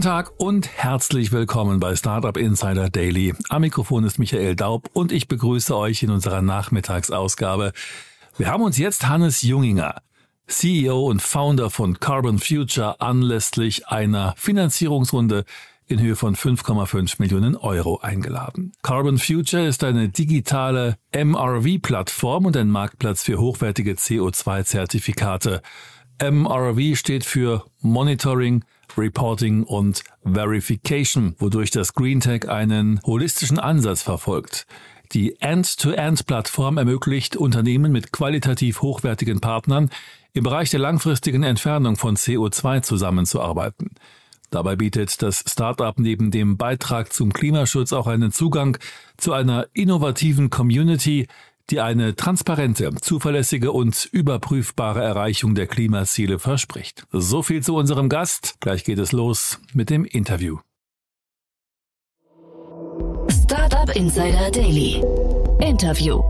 Guten Tag und herzlich willkommen bei Startup Insider Daily. Am Mikrofon ist Michael Daub und ich begrüße euch in unserer Nachmittagsausgabe. Wir haben uns jetzt Hannes Junginger, CEO und Founder von Carbon Future, anlässlich einer Finanzierungsrunde in Höhe von 5,5 Millionen Euro eingeladen. Carbon Future ist eine digitale MRV-Plattform und ein Marktplatz für hochwertige CO2-Zertifikate. MRV steht für Monitoring, Reporting und Verification, wodurch das GreenTech einen holistischen Ansatz verfolgt. Die End-to-End-Plattform ermöglicht Unternehmen mit qualitativ hochwertigen Partnern im Bereich der langfristigen Entfernung von CO2 zusammenzuarbeiten. Dabei bietet das Startup neben dem Beitrag zum Klimaschutz auch einen Zugang zu einer innovativen Community, die eine transparente, zuverlässige und überprüfbare Erreichung der Klimaziele verspricht. So viel zu unserem Gast. Gleich geht es los mit dem Interview. Startup Insider Daily. Interview.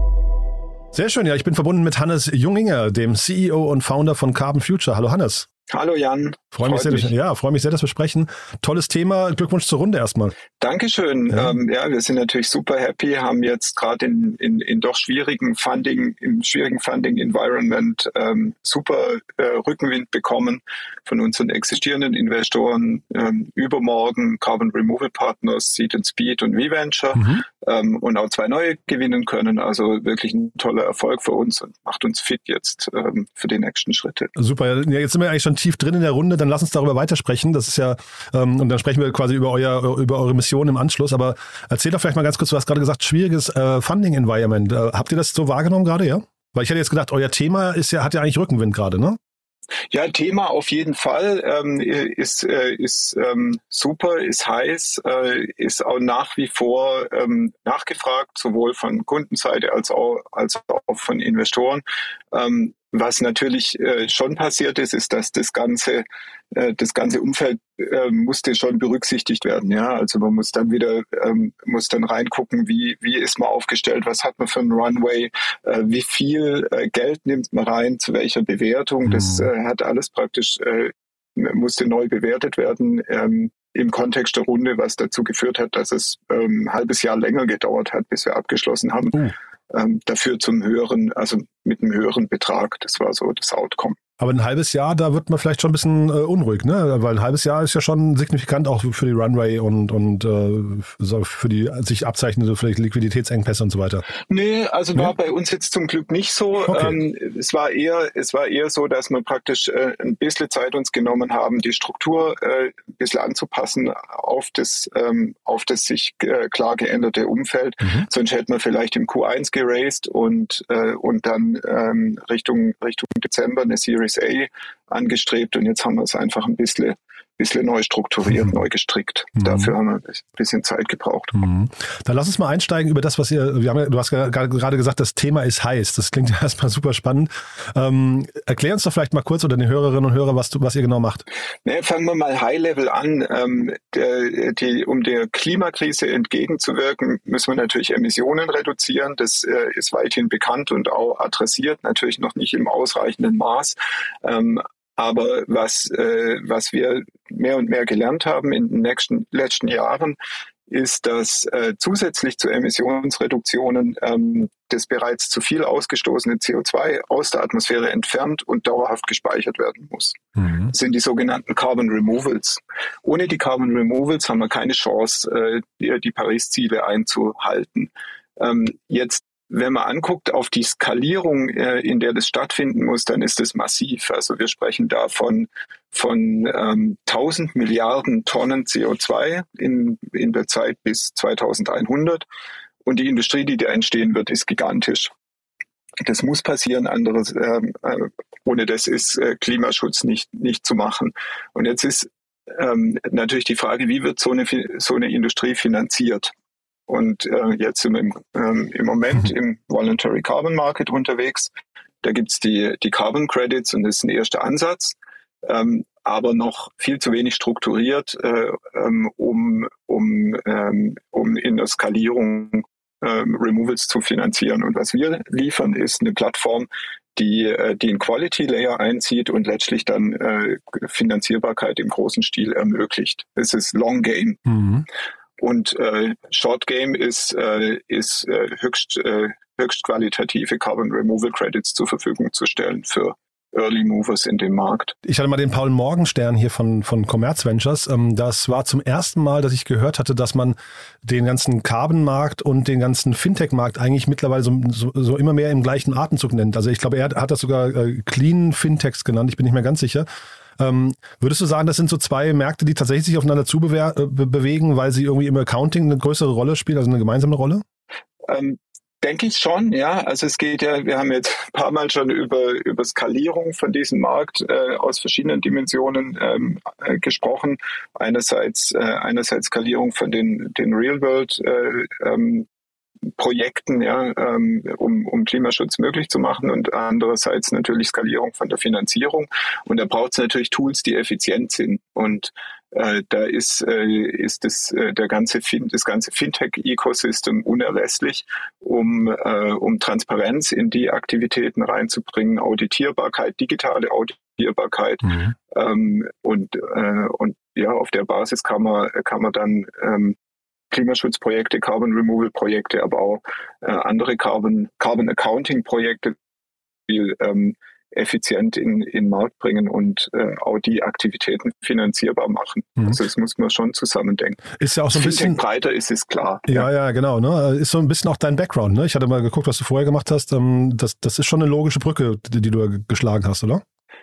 Sehr schön, ja, ich bin verbunden mit Hannes Junginger, dem CEO und Founder von Carbon Future. Hallo Hannes. Hallo Jan. Freue mich, sehr, mich. Ja, freue mich sehr, dass wir sprechen. Tolles Thema. Glückwunsch zur Runde erstmal. Dankeschön. Ja, ähm, ja wir sind natürlich super happy, haben jetzt gerade in, in, in doch schwierigen Funding, im schwierigen Funding-Environment ähm, super äh, Rückenwind bekommen von unseren existierenden Investoren. Ähm, übermorgen Carbon Removal Partners, Seed and Speed und V-Venture mhm. ähm, und auch zwei neue gewinnen können. Also wirklich ein toller Erfolg für uns und macht uns fit jetzt ähm, für die nächsten Schritte. Super. Ja, jetzt sind wir eigentlich schon tief drin in der Runde, dann lass uns darüber weitersprechen. Das ist ja, ähm, und dann sprechen wir quasi über euer, über eure Mission im Anschluss. Aber erzähl doch vielleicht mal ganz kurz, du hast gerade gesagt, schwieriges äh, Funding-Environment. Äh, habt ihr das so wahrgenommen gerade, ja? Weil ich hätte jetzt gedacht, euer Thema ist ja, hat ja eigentlich Rückenwind gerade, ne? Ja, Thema auf jeden Fall ähm, ist, äh, ist ähm, super, ist heiß, äh, ist auch nach wie vor ähm, nachgefragt, sowohl von Kundenseite als auch, als auch von Investoren. Ähm, was natürlich äh, schon passiert ist, ist, dass das ganze äh, das ganze Umfeld äh, musste schon berücksichtigt werden. Ja, also man muss dann wieder ähm, muss dann reingucken, wie wie ist man aufgestellt, was hat man für einen Runway, äh, wie viel äh, Geld nimmt man rein, zu welcher Bewertung. Das mhm. äh, hat alles praktisch äh, musste neu bewertet werden. Ähm, im Kontext der Runde, was dazu geführt hat, dass es ähm, ein halbes Jahr länger gedauert hat, bis wir abgeschlossen haben. Mhm. Ähm, dafür zum höheren, also mit einem höheren Betrag. Das war so das Outcome. Aber ein halbes Jahr, da wird man vielleicht schon ein bisschen äh, unruhig, ne? Weil ein halbes Jahr ist ja schon signifikant auch für die Runway und, und äh, für die sich abzeichnende vielleicht Liquiditätsengpässe und so weiter. Nee, also nee? war bei uns jetzt zum Glück nicht so. Okay. Ähm, es war eher, es war eher so, dass wir praktisch äh, ein bisschen Zeit uns genommen haben, die Struktur äh, ein bisschen anzupassen auf das, ähm, auf das sich äh, klar geänderte Umfeld. Mhm. Sonst hätten wir vielleicht im Q1 geraced und, äh, und dann ähm, Richtung, Richtung Dezember eine Series USA angestrebt und jetzt haben wir es einfach ein bisschen bisschen neu strukturiert, mhm. neu gestrickt. Mhm. Dafür haben wir ein bisschen Zeit gebraucht. Mhm. Dann lass uns mal einsteigen über das, was ihr, wir haben ja, du hast gerade gesagt, das Thema ist heiß. Das klingt ja erstmal super spannend. Ähm, erklär uns doch vielleicht mal kurz oder den Hörerinnen und Hörern, was, du, was ihr genau macht. Nee, fangen wir mal High-Level an. Ähm, der, die, um der Klimakrise entgegenzuwirken, müssen wir natürlich Emissionen reduzieren. Das äh, ist weithin bekannt und auch adressiert, natürlich noch nicht im ausreichenden Maß. Ähm, aber was, äh, was wir mehr und mehr gelernt haben in den nächsten, letzten Jahren, ist, dass äh, zusätzlich zu Emissionsreduktionen ähm, das bereits zu viel ausgestoßene CO2 aus der Atmosphäre entfernt und dauerhaft gespeichert werden muss. Mhm. Das sind die sogenannten Carbon Removals. Ohne die Carbon Removals haben wir keine Chance, äh, die, die Paris-Ziele einzuhalten. Ähm, jetzt wenn man anguckt auf die Skalierung, äh, in der das stattfinden muss, dann ist es massiv. Also wir sprechen da von, von ähm, 1000 Milliarden Tonnen CO2 in, in der Zeit bis 2100. Und die Industrie, die da entstehen wird, ist gigantisch. Das muss passieren, anderes, ähm, äh, ohne das ist äh, Klimaschutz nicht, nicht zu machen. Und jetzt ist ähm, natürlich die Frage, wie wird so eine, so eine Industrie finanziert? Und äh, jetzt sind wir im, ähm, im Moment mhm. im Voluntary Carbon Market unterwegs. Da gibt's die, die Carbon Credits und das ist ein erster Ansatz, ähm, aber noch viel zu wenig strukturiert, äh, ähm, um, um, ähm, um in der Skalierung ähm, Removals zu finanzieren. Und was wir liefern, ist eine Plattform, die, äh, die einen Quality Layer einzieht und letztlich dann äh, Finanzierbarkeit im großen Stil ermöglicht. Es ist Long Game. Mhm. Und äh, Short Game ist, äh, ist äh, höchst, äh, höchst qualitative Carbon Removal Credits zur Verfügung zu stellen für Early Movers in dem Markt. Ich hatte mal den Paul Morgenstern hier von, von Commerz Ventures. Ähm, das war zum ersten Mal, dass ich gehört hatte, dass man den ganzen Carbon-Markt und den ganzen Fintech-Markt eigentlich mittlerweile so, so, so, immer mehr im gleichen Atemzug nennt. Also ich glaube, er hat das sogar äh, Clean Fintechs genannt. Ich bin nicht mehr ganz sicher. Ähm, würdest du sagen, das sind so zwei Märkte, die tatsächlich sich aufeinander zu äh, weil sie irgendwie im Accounting eine größere Rolle spielen, also eine gemeinsame Rolle? Ähm, Denke ich schon, ja. Also es geht ja, wir haben jetzt ein paar Mal schon über, über Skalierung von diesem Markt äh, aus verschiedenen Dimensionen ähm, äh, gesprochen. Einerseits, äh, einerseits Skalierung von den, den Real-World äh, ähm, Projekten, ja, ähm, um, um Klimaschutz möglich zu machen und andererseits natürlich Skalierung von der Finanzierung. Und da braucht es natürlich Tools, die effizient sind. Und äh, da ist, äh, ist das, äh, der ganze fin das ganze Fintech-Ecosystem unerlässlich, um, äh, um Transparenz in die Aktivitäten reinzubringen, Auditierbarkeit, digitale Auditierbarkeit. Mhm. Ähm, und, äh, und ja, auf der Basis kann man, kann man dann ähm, Klimaschutzprojekte, Carbon Removal Projekte, aber auch äh, andere Carbon, Carbon Accounting Projekte viel ähm, effizient in, in den Markt bringen und äh, auch die Aktivitäten finanzierbar machen. Mhm. Also das muss man schon zusammendenken. Ist ja auch so ein bisschen breiter ist es klar. Ja, ja, ja, genau. Ne? Ist so ein bisschen auch dein Background. Ne? Ich hatte mal geguckt, was du vorher gemacht hast. Ähm, das, das ist schon eine logische Brücke, die, die du geschlagen hast, oder?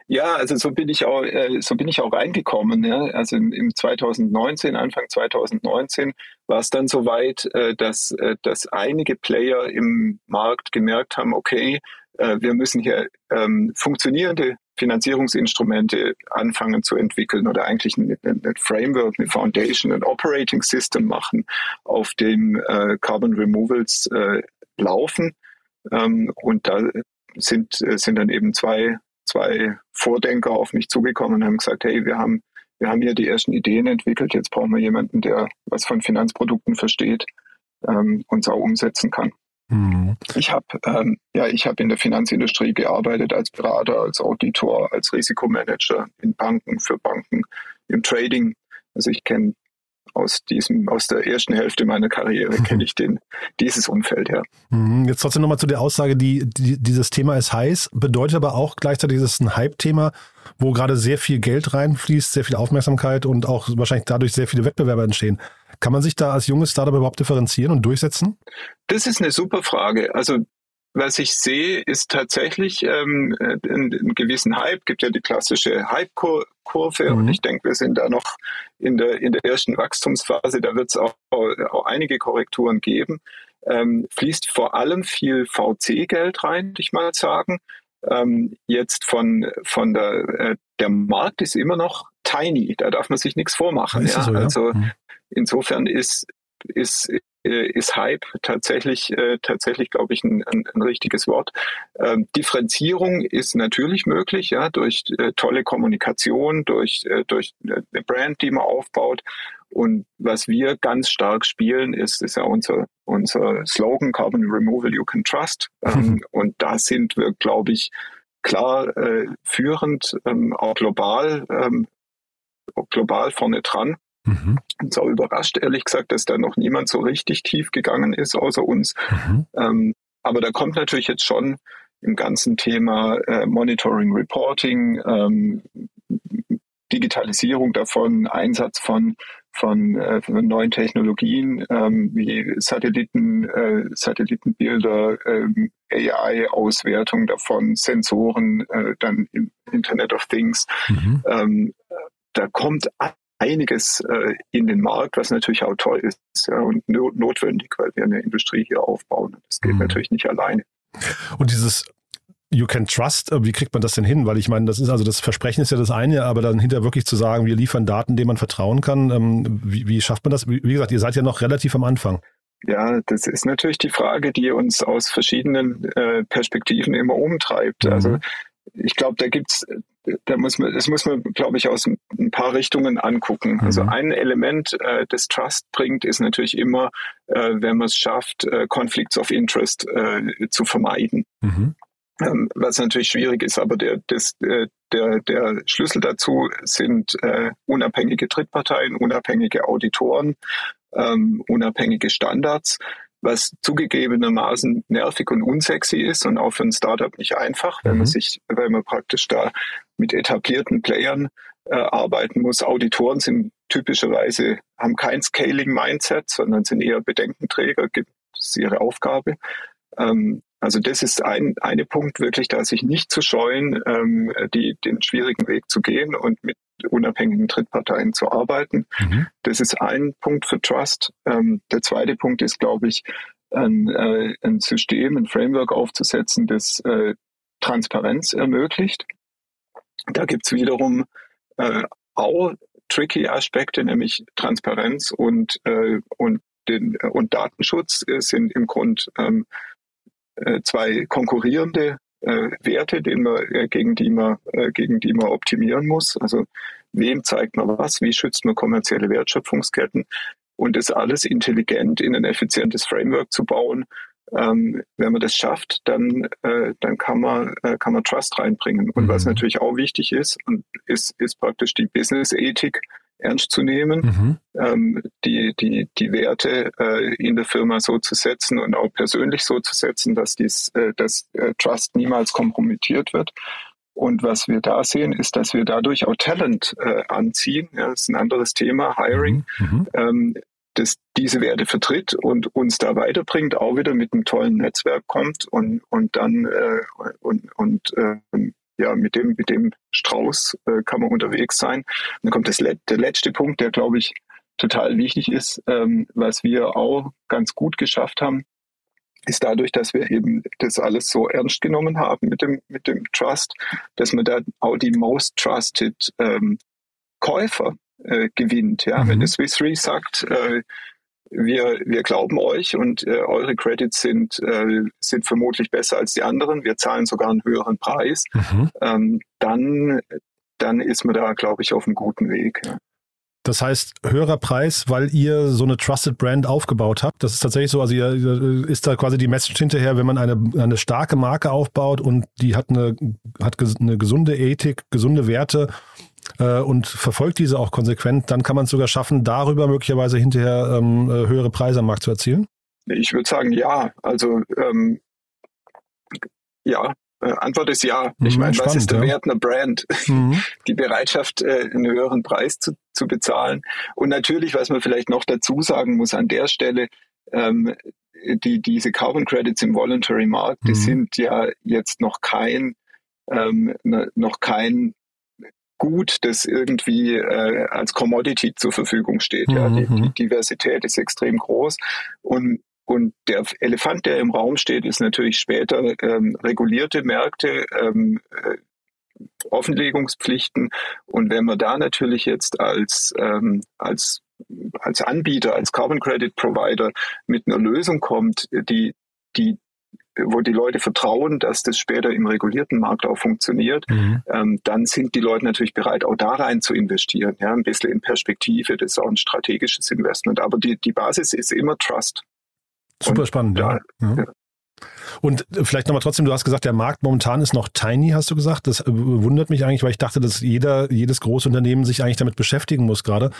Ja, also so bin ich auch, äh, so bin ich auch reingekommen. Ja. Also im, im 2019, Anfang 2019 war es dann soweit, äh, dass, äh, dass einige Player im Markt gemerkt haben, okay, wir müssen hier ähm, funktionierende Finanzierungsinstrumente anfangen zu entwickeln oder eigentlich ein, ein Framework, eine Foundation, ein Operating System machen, auf dem äh, Carbon Removals äh, laufen. Ähm, und da sind, sind dann eben zwei zwei Vordenker auf mich zugekommen und haben gesagt, hey, wir haben, wir haben hier die ersten Ideen entwickelt, jetzt brauchen wir jemanden, der was von Finanzprodukten versteht ähm, und es auch umsetzen kann. Mhm. Ich habe ähm, ja, ich habe in der Finanzindustrie gearbeitet als Berater, als Auditor, als Risikomanager in Banken für Banken, im Trading. Also ich kenne aus diesem, aus der ersten Hälfte meiner Karriere kenne ich den, dieses Umfeld, ja. Mhm. Jetzt trotzdem nochmal zu der Aussage, die, die, dieses Thema ist heiß, bedeutet aber auch gleichzeitig, es ist ein Hype-Thema, wo gerade sehr viel Geld reinfließt, sehr viel Aufmerksamkeit und auch wahrscheinlich dadurch sehr viele Wettbewerber entstehen. Kann man sich da als junges Startup überhaupt differenzieren und durchsetzen? Das ist eine super Frage. Also was ich sehe, ist tatsächlich ähm, einen, einen gewissen Hype. Gibt ja die klassische Hype-Kurve mhm. und ich denke, wir sind da noch in der in der ersten Wachstumsphase. Da wird es auch, auch einige Korrekturen geben. Ähm, fließt vor allem viel VC-Geld rein, würde ich mal sagen. Ähm, jetzt von von der äh, der Markt ist immer noch tiny. Da darf man sich nichts vormachen. Ja? So, ja? Also mhm. insofern ist ist äh, ist Hype tatsächlich, äh, tatsächlich, glaube ich, ein, ein, ein richtiges Wort. Ähm, Differenzierung ist natürlich möglich, ja, durch äh, tolle Kommunikation, durch, äh, durch eine Brand, die man aufbaut. Und was wir ganz stark spielen, ist, ist ja unser, unser Slogan Carbon Removal You Can Trust. Ähm, mhm. Und da sind wir, glaube ich, klar äh, führend, ähm, auch global, ähm, global vorne dran. Mhm. Uns auch überrascht, ehrlich gesagt, dass da noch niemand so richtig tief gegangen ist, außer uns. Mhm. Ähm, aber da kommt natürlich jetzt schon im ganzen Thema äh, Monitoring, Reporting, ähm, Digitalisierung davon, Einsatz von von, äh, von neuen Technologien ähm, wie Satelliten, äh, Satellitenbilder, ähm, AI-Auswertung davon, Sensoren, äh, dann Internet of Things. Mhm. Ähm, da kommt einiges äh, in den Markt, was natürlich auch toll ist ja, und no notwendig, weil wir eine Industrie hier aufbauen. Das geht mhm. natürlich nicht alleine. Und dieses You can trust, äh, wie kriegt man das denn hin? Weil ich meine, das ist also das Versprechen ist ja das eine, aber dann hinterher wirklich zu sagen, wir liefern Daten, denen man vertrauen kann, ähm, wie, wie schafft man das? Wie gesagt, ihr seid ja noch relativ am Anfang. Ja, das ist natürlich die Frage, die uns aus verschiedenen äh, Perspektiven immer umtreibt. Mhm. Also ich glaube, da gibt's, da muss man, das muss man, glaube ich, aus ein paar Richtungen angucken. Also mhm. Also ein Element, äh, das Trust bringt, ist natürlich immer, äh, wenn man es schafft, äh, Conflicts of Interest äh, zu vermeiden. Mhm. ähm, was natürlich schwierig ist, aber der, das, äh, der, der Schlüssel dazu sind äh, unabhängige Drittparteien, unabhängige Auditoren, ähm, unabhängige Standards, was zugegebenermaßen nervig und unsexy ist und auch für ein Startup nicht einfach, mhm. wenn man sich, wenn man praktisch da mit etablierten Playern äh, arbeiten muss. Auditoren sind typischerweise, haben kein Scaling-Mindset, sondern sind eher Bedenkenträger, das ist ihre Aufgabe. Ähm, also das ist ein eine Punkt wirklich, da sich nicht zu scheuen, ähm, die, den schwierigen Weg zu gehen und mit unabhängigen Drittparteien zu arbeiten. Mhm. Das ist ein Punkt für Trust. Ähm, der zweite Punkt ist, glaube ich, ein, äh, ein System, ein Framework aufzusetzen, das äh, Transparenz ermöglicht. Da gibt's wiederum äh, auch tricky Aspekte, nämlich Transparenz und, äh, und, den, und Datenschutz sind im Grund ähm, äh, zwei konkurrierende äh, Werte, den man, äh, gegen, die man, äh, gegen die man optimieren muss. Also wem zeigt man was, wie schützt man kommerzielle Wertschöpfungsketten und das alles intelligent in ein effizientes Framework zu bauen. Ähm, wenn man das schafft, dann, äh, dann kann, man, äh, kann man Trust reinbringen. Und mhm. was natürlich auch wichtig ist, ist, ist praktisch die Business-Ethik ernst zu nehmen, mhm. ähm, die, die, die Werte äh, in der Firma so zu setzen und auch persönlich so zu setzen, dass dies, äh, dass äh, Trust niemals kompromittiert wird. Und was wir da sehen, ist, dass wir dadurch auch Talent äh, anziehen. Ja, das ist ein anderes Thema, Hiring, mhm. mhm. ähm, das diese Werte vertritt und uns da weiterbringt, auch wieder mit einem tollen Netzwerk kommt und, und dann äh, und, und äh, ja, mit dem, mit dem Strauß äh, kann man unterwegs sein. Und dann kommt das, der letzte Punkt, der, glaube ich, total wichtig ist, ähm, was wir auch ganz gut geschafft haben, ist dadurch, dass wir eben das alles so ernst genommen haben mit dem, mit dem Trust, dass man da auch die most trusted ähm, Käufer äh, gewinnt. Ja, mhm. wenn der Swiss Re sagt, äh, wir, wir glauben euch und äh, eure Credits sind, äh, sind vermutlich besser als die anderen. Wir zahlen sogar einen höheren Preis. Mhm. Ähm, dann, dann ist man da, glaube ich, auf einem guten Weg. Ja. Das heißt, höherer Preis, weil ihr so eine Trusted Brand aufgebaut habt. Das ist tatsächlich so, also ihr, ist da quasi die Message hinterher, wenn man eine, eine starke Marke aufbaut und die hat eine, hat eine gesunde Ethik, gesunde Werte äh, und verfolgt diese auch konsequent, dann kann man es sogar schaffen, darüber möglicherweise hinterher ähm, äh, höhere Preise am Markt zu erzielen? Ich würde sagen, ja. Also ähm, ja, äh, Antwort ist ja. Ich mhm, meine, spannend, was ist der ja. Wert einer Brand? Mhm. Die Bereitschaft, einen höheren Preis zu, zu bezahlen. Und natürlich, was man vielleicht noch dazu sagen muss an der Stelle, ähm, die, diese Carbon Credits im Voluntary Markt, mhm. die sind ja jetzt noch kein, ähm, ne, noch kein Gut, das irgendwie äh, als Commodity zur Verfügung steht. Ja, die, die mhm. Diversität ist extrem groß und und der Elefant, der im Raum steht, ist natürlich später ähm, regulierte Märkte, ähm, äh, Offenlegungspflichten. Und wenn man da natürlich jetzt als, ähm, als, als Anbieter, als Carbon Credit Provider mit einer Lösung kommt, die, die wo die Leute vertrauen, dass das später im regulierten Markt auch funktioniert, mhm. ähm, dann sind die Leute natürlich bereit, auch da rein zu investieren. Ja, ein bisschen in Perspektive, das ist auch ein strategisches Investment. Aber die, die Basis ist immer Trust. Super Und, spannend, ja. ja. ja. Und vielleicht nochmal trotzdem, du hast gesagt, der Markt momentan ist noch tiny, hast du gesagt. Das wundert mich eigentlich, weil ich dachte, dass jeder, jedes Großunternehmen sich eigentlich damit beschäftigen muss gerade.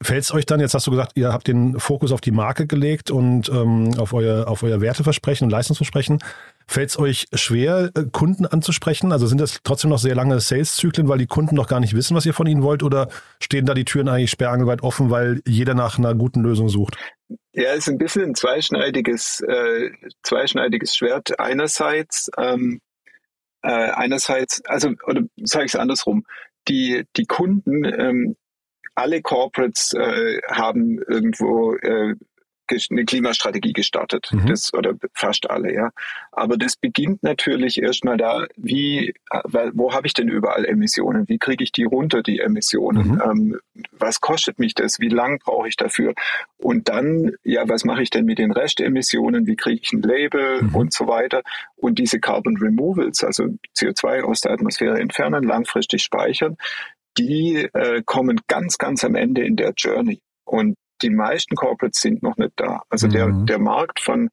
Fällt es euch dann, jetzt hast du gesagt, ihr habt den Fokus auf die Marke gelegt und ähm, auf, euer, auf euer Werteversprechen und Leistungsversprechen. Fällt es euch schwer, äh, Kunden anzusprechen? Also sind das trotzdem noch sehr lange Sales-Zyklen, weil die Kunden noch gar nicht wissen, was ihr von ihnen wollt? Oder stehen da die Türen eigentlich sperrangelweit offen, weil jeder nach einer guten Lösung sucht? Ja, es ist ein bisschen ein zweischneidiges, äh, zweischneidiges Schwert. Einerseits, ähm, äh, einerseits, also, oder sage ich es andersrum, die, die Kunden, ähm, alle Corporates äh, haben irgendwo äh, eine Klimastrategie gestartet. Mhm. Das, oder fast alle, ja. Aber das beginnt natürlich erstmal da, wie, wo habe ich denn überall Emissionen? Wie kriege ich die runter, die Emissionen? Mhm. Ähm, was kostet mich das? Wie lang brauche ich dafür? Und dann, ja, was mache ich denn mit den Restemissionen? Wie kriege ich ein Label mhm. und so weiter? Und diese Carbon Removals, also CO2 aus der Atmosphäre entfernen, langfristig speichern, die äh, kommen ganz, ganz am Ende in der Journey. Und die meisten Corporates sind noch nicht da. Also mhm. der, der Markt von,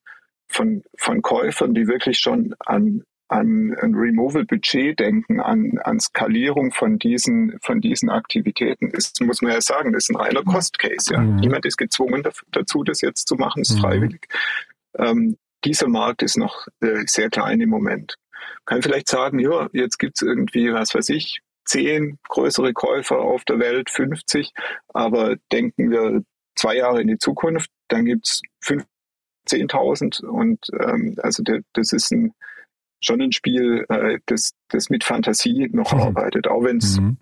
von, von Käufern, die wirklich schon an an ein Removal-Budget denken, an, an Skalierung von diesen, von diesen Aktivitäten, ist, muss man ja sagen, das ist ein reiner Cost-Case. Ja. Mhm. Niemand ist gezwungen dazu, das jetzt zu machen, ist mhm. freiwillig. Ähm, dieser Markt ist noch äh, sehr klein im Moment. Kann vielleicht sagen, ja, jetzt gibt's irgendwie, was weiß ich, zehn größere Käufer auf der Welt, 50, aber denken wir zwei Jahre in die Zukunft, dann gibt's fünf 10.000 und ähm, also der, das ist ein, schon ein Spiel, äh, das, das mit Fantasie noch mhm. arbeitet, auch wenn es mhm.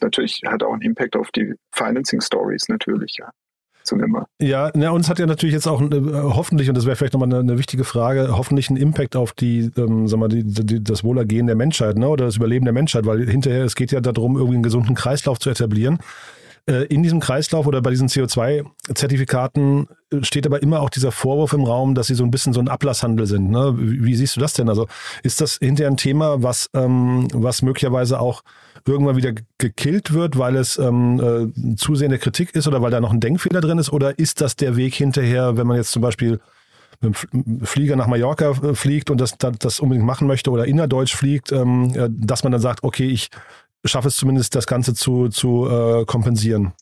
natürlich hat auch einen Impact auf die Financing Stories natürlich, ja. Ja, na, uns hat ja natürlich jetzt auch äh, hoffentlich, und das wäre vielleicht nochmal eine, eine wichtige Frage, hoffentlich einen Impact auf die, ähm, sag mal, die, die, das Wohlergehen der Menschheit, ne, oder das Überleben der Menschheit, weil hinterher, es geht ja darum, irgendwie einen gesunden Kreislauf zu etablieren. Äh, in diesem Kreislauf oder bei diesen CO2-Zertifikaten äh, steht aber immer auch dieser Vorwurf im Raum, dass sie so ein bisschen so ein Ablasshandel sind. Ne? Wie, wie, siehst du das denn? Also ist das hinterher ein Thema, was, ähm, was möglicherweise auch irgendwann wieder gekillt wird, weil es ähm, äh, zusehende Kritik ist oder weil da noch ein Denkfehler drin ist? Oder ist das der Weg hinterher, wenn man jetzt zum Beispiel mit dem Flieger nach Mallorca äh, fliegt und das, das unbedingt machen möchte oder innerdeutsch fliegt, ähm, dass man dann sagt, okay, ich schaffe es zumindest, das Ganze zu, zu äh, kompensieren?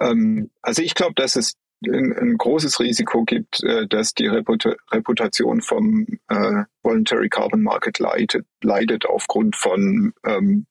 Ähm, also ich glaube, dass es ein, ein, großes Risiko gibt, äh, dass die Reputa Reputation vom äh, Voluntary Carbon Market leidet, leidet aufgrund von ähm,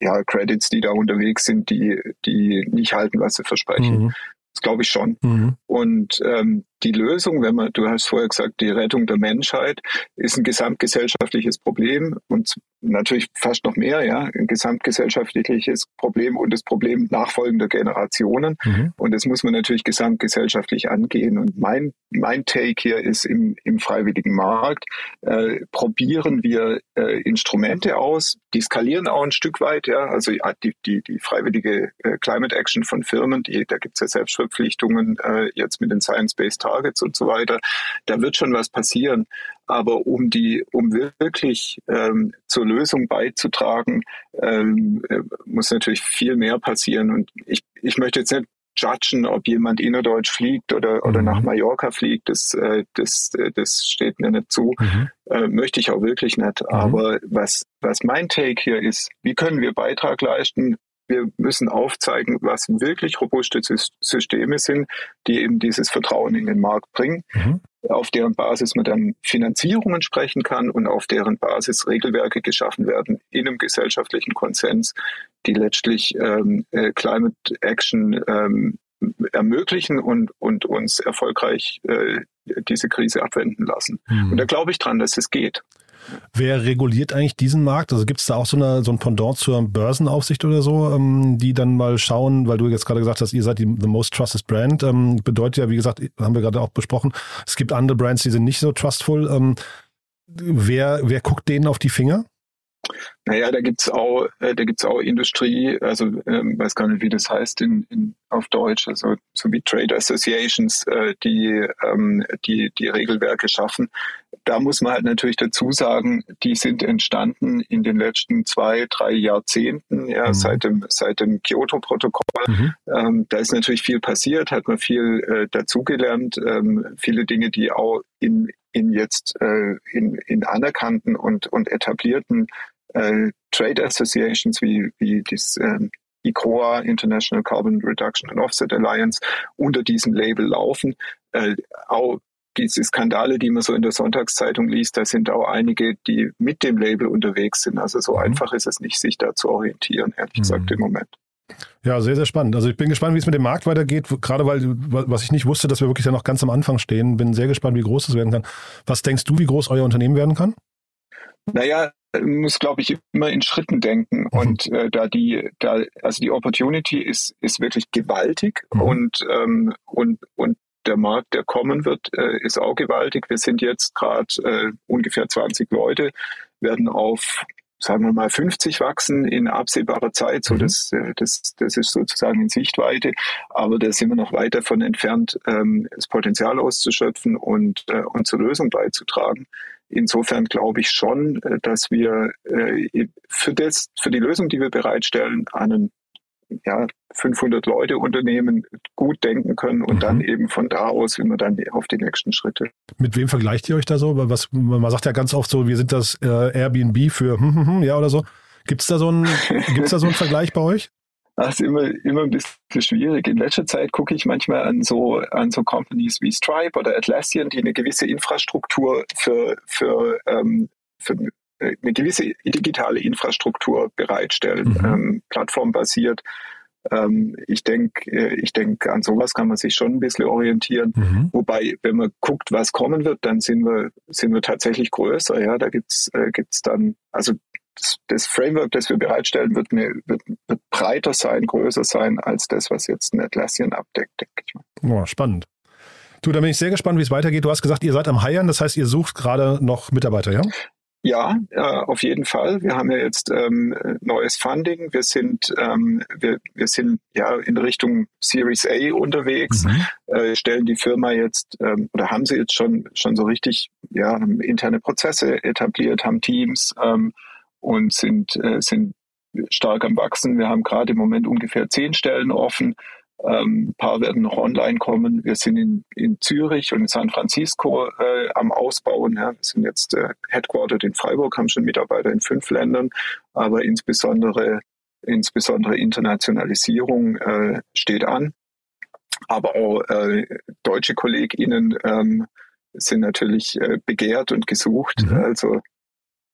ja, Credits, die da unterwegs sind, die, die nicht halten, was sie versprechen. Mhm. Das glaube ich schon. Mhm. Und ähm, die Lösung, wenn man, du hast vorher gesagt, die Rettung der Menschheit, ist ein gesamtgesellschaftliches Problem und natürlich fast noch mehr, ja, ein gesamtgesellschaftliches Problem und das Problem nachfolgender Generationen. Mhm. Und das muss man natürlich gesamtgesellschaftlich angehen. Und mein, mein Take hier ist im, im freiwilligen Markt, äh, probieren wir äh, Instrumente aus, die skalieren auch ein Stück weit, ja, also die, die, die freiwillige äh, Climate Action von Firmen, die, da gibt es ja Selbstverpflichtungen äh, jetzt mit den Science-Based Targets und so weiter. Da wird schon was passieren. Aber um die, um wirklich ähm, zur Lösung beizutragen, ähm, äh, muss natürlich viel mehr passieren. Und ich, ich möchte jetzt nicht judgen, ob jemand innerdeutsch fliegt oder, oder mhm. nach Mallorca fliegt, das, äh, das, äh, das steht mir nicht zu. Mhm. Äh, möchte ich auch wirklich nicht. Mhm. Aber was, was mein Take hier ist, wie können wir Beitrag leisten, wir müssen aufzeigen, was wirklich robuste Systeme sind, die eben dieses Vertrauen in den Markt bringen, mhm. auf deren Basis man dann Finanzierungen sprechen kann und auf deren Basis Regelwerke geschaffen werden in einem gesellschaftlichen Konsens, die letztlich ähm, äh, Climate Action ähm, ermöglichen und, und uns erfolgreich äh, diese Krise abwenden lassen. Mhm. Und da glaube ich dran, dass es geht. Wer reguliert eigentlich diesen Markt? Also gibt es da auch so, eine, so ein Pendant zur Börsenaufsicht oder so, ähm, die dann mal schauen, weil du jetzt gerade gesagt hast, ihr seid die the most trusted brand, ähm, bedeutet ja, wie gesagt, haben wir gerade auch besprochen, es gibt andere Brands, die sind nicht so trustful. Ähm, wer, wer guckt denen auf die Finger? Naja, da gibt's auch, äh, da gibt's auch Industrie, also ähm, weiß gar nicht, wie das heißt in, in, auf Deutsch, also so wie Trade Associations, äh, die, ähm, die die Regelwerke schaffen. Da muss man halt natürlich dazu sagen, die sind entstanden in den letzten zwei, drei Jahrzehnten, ja, mhm. seit dem seit dem Kyoto-Protokoll. Mhm. Ähm, da ist natürlich viel passiert, hat man viel äh, dazugelernt, ähm, viele Dinge, die auch in in jetzt äh, in, in anerkannten und, und etablierten äh, Trade Associations wie, wie das ähm, ICOA, International Carbon Reduction and Offset Alliance, unter diesem Label laufen. Äh, auch diese Skandale, die man so in der Sonntagszeitung liest, da sind auch einige, die mit dem Label unterwegs sind. Also so mhm. einfach ist es nicht, sich da zu orientieren, ehrlich mhm. gesagt, im Moment. Ja, sehr, sehr spannend. Also ich bin gespannt, wie es mit dem Markt weitergeht, gerade weil, was ich nicht wusste, dass wir wirklich ja noch ganz am Anfang stehen. Bin sehr gespannt, wie groß es werden kann. Was denkst du, wie groß euer Unternehmen werden kann? Naja, muss, glaube ich, immer in Schritten denken. Mhm. Und äh, da die, da, also die Opportunity ist, ist wirklich gewaltig mhm. und, ähm, und, und der Markt, der kommen wird, äh, ist auch gewaltig. Wir sind jetzt gerade äh, ungefähr 20 Leute, werden auf sagen wir mal 50 wachsen in absehbarer Zeit, so mhm. das, äh, das, das ist sozusagen in Sichtweite, aber da sind wir noch weit davon entfernt, ähm, das Potenzial auszuschöpfen und, äh, und zur Lösung beizutragen. Insofern glaube ich schon, äh, dass wir äh, für, das, für die Lösung, die wir bereitstellen, einen ja, 500 Leute Unternehmen gut denken können und mhm. dann eben von da aus, man dann auf die nächsten Schritte. Mit wem vergleicht ihr euch da so? Was, man sagt ja ganz oft so, wir sind das äh, Airbnb für hm, hm, hm, ja oder so. Gibt es da so einen, gibt's da so einen Vergleich bei euch? Das ist immer, immer ein bisschen schwierig. In letzter Zeit gucke ich manchmal an so, an so Companies wie Stripe oder Atlassian, die eine gewisse Infrastruktur für, für, ähm, für eine gewisse digitale Infrastruktur bereitstellen, mhm. ähm, plattformbasiert. Ähm, ich denke, äh, ich denke, an sowas kann man sich schon ein bisschen orientieren. Mhm. Wobei, wenn man guckt, was kommen wird, dann sind wir, sind wir tatsächlich größer. Ja, da gibt's, äh, gibt's dann, also das, das Framework, das wir bereitstellen, wird, eine, wird, wird breiter sein, größer sein als das, was jetzt ein Atlassian abdeckt, denke ich mal. Oh, spannend. Du, da bin ich sehr gespannt, wie es weitergeht. Du hast gesagt, ihr seid am Hiren, das heißt, ihr sucht gerade noch Mitarbeiter, ja? Ja, äh, auf jeden Fall. Wir haben ja jetzt ähm, neues Funding. Wir sind, ähm, wir, wir sind ja in Richtung Series A unterwegs, mhm. äh, stellen die Firma jetzt ähm, oder haben sie jetzt schon schon so richtig ja interne Prozesse etabliert, haben Teams ähm, und sind äh, sind stark am wachsen. Wir haben gerade im Moment ungefähr zehn Stellen offen. Ähm, ein paar werden noch online kommen. Wir sind in, in Zürich und in San Francisco äh, am Ausbauen. Ja. Wir sind jetzt äh, headquartered in Freiburg, haben schon Mitarbeiter in fünf Ländern, aber insbesondere, insbesondere Internationalisierung äh, steht an. Aber auch äh, deutsche KollegInnen ähm, sind natürlich äh, begehrt und gesucht. Mhm. Also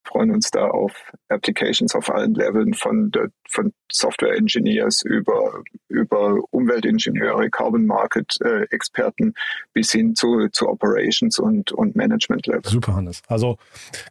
freuen uns da auf Applications auf allen Leveln von, der, von Software Engineers über, über Umweltingenieure, Carbon Market äh, Experten bis hin zu, zu Operations und, und Management Level. Super, Hannes. Also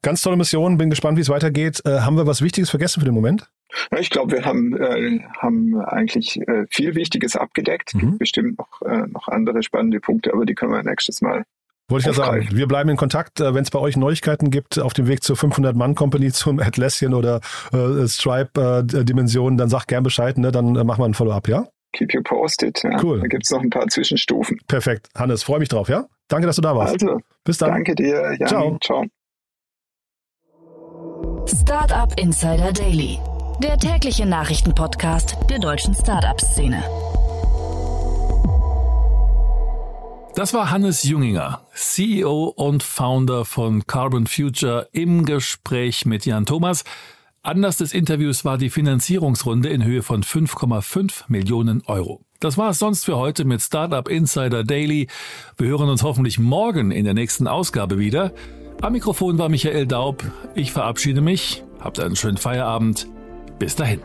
ganz tolle Mission. Bin gespannt, wie es weitergeht. Äh, haben wir was Wichtiges vergessen für den Moment? Ja, ich glaube, wir haben, äh, haben eigentlich äh, viel Wichtiges abgedeckt. Mhm. Bestimmt noch, äh, noch andere spannende Punkte, aber die können wir nächstes Mal wollte ich ja sagen. Wir bleiben in Kontakt. Äh, Wenn es bei euch Neuigkeiten gibt auf dem Weg zur 500-Mann-Company, zum Atlassian oder äh, Stripe-Dimensionen, äh, dann sag gern Bescheid, ne? dann äh, machen wir ein Follow-up, ja? Keep you posted. Ja. Cool. Da gibt es noch ein paar Zwischenstufen. Perfekt. Hannes, freue mich drauf, ja? Danke, dass du da warst. Also, bis dann. Danke dir. Jan. Ciao. Ciao. Startup Insider Daily, der tägliche Nachrichtenpodcast der deutschen Startup-Szene. Das war Hannes Junginger, CEO und Founder von Carbon Future im Gespräch mit Jan Thomas. Anlass des Interviews war die Finanzierungsrunde in Höhe von 5,5 Millionen Euro. Das war es sonst für heute mit Startup Insider Daily. Wir hören uns hoffentlich morgen in der nächsten Ausgabe wieder. Am Mikrofon war Michael Daub. Ich verabschiede mich. Habt einen schönen Feierabend. Bis dahin.